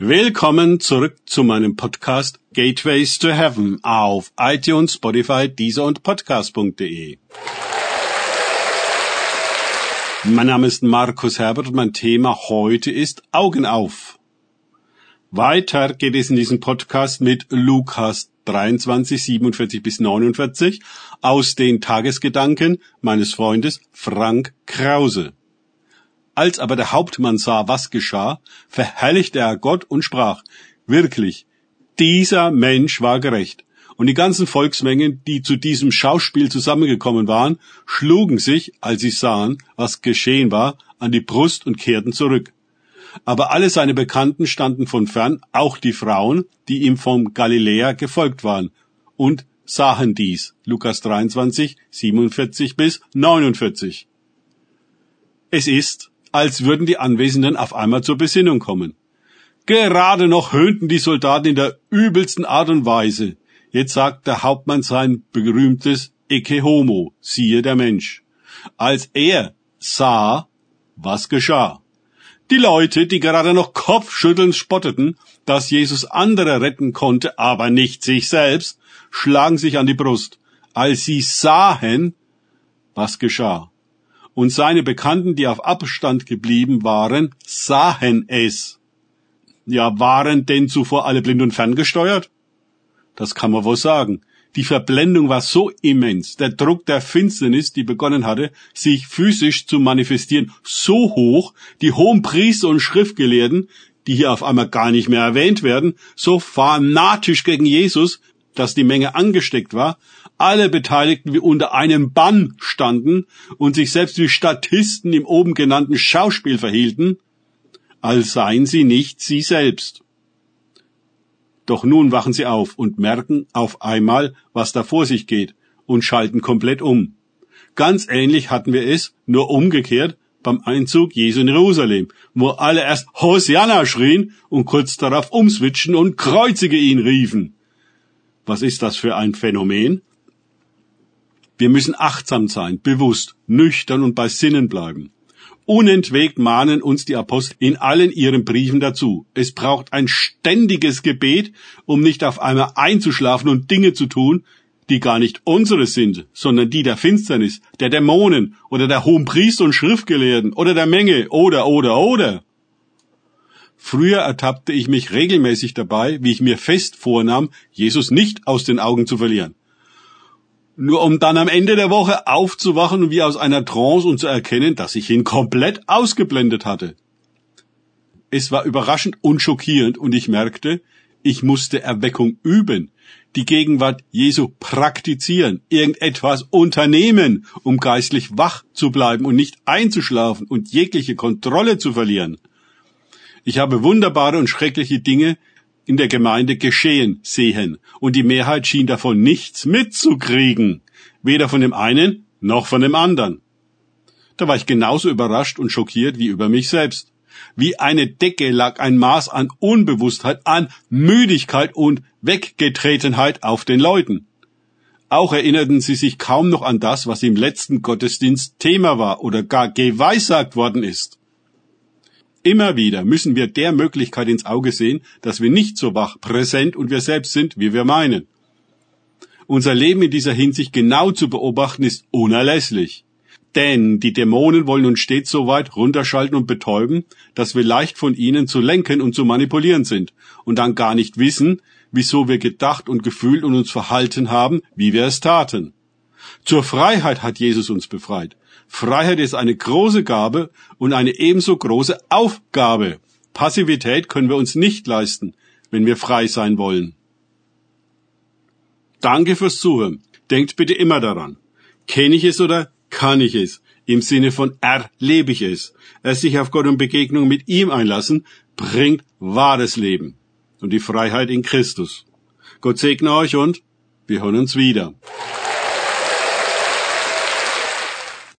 Willkommen zurück zu meinem Podcast Gateways to Heaven auf iTunes, Spotify, Deezer und Podcast.de. Mein Name ist Markus Herbert und mein Thema heute ist Augen auf. Weiter geht es in diesem Podcast mit Lukas 23, 47 bis 49 aus den Tagesgedanken meines Freundes Frank Krause. Als aber der Hauptmann sah, was geschah, verherrlichte er Gott und sprach, wirklich, dieser Mensch war gerecht. Und die ganzen Volksmengen, die zu diesem Schauspiel zusammengekommen waren, schlugen sich, als sie sahen, was geschehen war, an die Brust und kehrten zurück. Aber alle seine Bekannten standen von fern, auch die Frauen, die ihm vom Galiläa gefolgt waren, und sahen dies. Lukas 23, 47 bis 49. Es ist, als würden die Anwesenden auf einmal zur Besinnung kommen. Gerade noch höhnten die Soldaten in der übelsten Art und Weise. Jetzt sagt der Hauptmann sein berühmtes Ecce Homo, siehe der Mensch. Als er sah, was geschah. Die Leute, die gerade noch kopfschüttelnd spotteten, dass Jesus andere retten konnte, aber nicht sich selbst, schlagen sich an die Brust. Als sie sahen, was geschah und seine Bekannten, die auf Abstand geblieben waren, sahen es. Ja, waren denn zuvor alle blind und ferngesteuert? Das kann man wohl sagen. Die Verblendung war so immens, der Druck der Finsternis, die begonnen hatte, sich physisch zu manifestieren, so hoch, die hohen Priester und Schriftgelehrten, die hier auf einmal gar nicht mehr erwähnt werden, so fanatisch gegen Jesus, dass die Menge angesteckt war, alle Beteiligten wie unter einem Bann standen und sich selbst wie Statisten im oben genannten Schauspiel verhielten, als seien sie nicht sie selbst. Doch nun wachen sie auf und merken auf einmal, was da vor sich geht und schalten komplett um. Ganz ähnlich hatten wir es, nur umgekehrt, beim Einzug Jesu in Jerusalem, wo alle erst Hosianna schrien und kurz darauf umswitchen und kreuzige ihn riefen. Was ist das für ein Phänomen? Wir müssen achtsam sein, bewusst, nüchtern und bei Sinnen bleiben. Unentwegt mahnen uns die Apostel in allen ihren Briefen dazu. Es braucht ein ständiges Gebet, um nicht auf einmal einzuschlafen und Dinge zu tun, die gar nicht unsere sind, sondern die der Finsternis, der Dämonen oder der hohen Priester und Schriftgelehrten oder der Menge oder oder oder. Früher ertappte ich mich regelmäßig dabei, wie ich mir fest vornahm, Jesus nicht aus den Augen zu verlieren nur um dann am Ende der Woche aufzuwachen wie aus einer Trance und zu erkennen, dass ich ihn komplett ausgeblendet hatte. Es war überraschend und schockierend und ich merkte, ich musste Erweckung üben, die Gegenwart Jesu praktizieren, irgendetwas unternehmen, um geistlich wach zu bleiben und nicht einzuschlafen und jegliche Kontrolle zu verlieren. Ich habe wunderbare und schreckliche Dinge in der Gemeinde geschehen sehen, und die Mehrheit schien davon nichts mitzukriegen, weder von dem einen noch von dem anderen. Da war ich genauso überrascht und schockiert wie über mich selbst. Wie eine Decke lag ein Maß an Unbewusstheit, an Müdigkeit und Weggetretenheit auf den Leuten. Auch erinnerten sie sich kaum noch an das, was im letzten Gottesdienst Thema war oder gar geweissagt worden ist. Immer wieder müssen wir der Möglichkeit ins Auge sehen, dass wir nicht so wach, präsent und wir selbst sind, wie wir meinen. Unser Leben in dieser Hinsicht genau zu beobachten ist unerlässlich. Denn die Dämonen wollen uns stets so weit runterschalten und betäuben, dass wir leicht von ihnen zu lenken und zu manipulieren sind und dann gar nicht wissen, wieso wir gedacht und gefühlt und uns verhalten haben, wie wir es taten. Zur Freiheit hat Jesus uns befreit. Freiheit ist eine große Gabe und eine ebenso große Aufgabe. Passivität können wir uns nicht leisten, wenn wir frei sein wollen. Danke fürs Zuhören. Denkt bitte immer daran. Kenne ich es oder kann ich es? Im Sinne von erlebe ich es. Es sich auf Gott und Begegnung mit ihm einlassen, bringt wahres Leben und die Freiheit in Christus. Gott segne euch und wir hören uns wieder.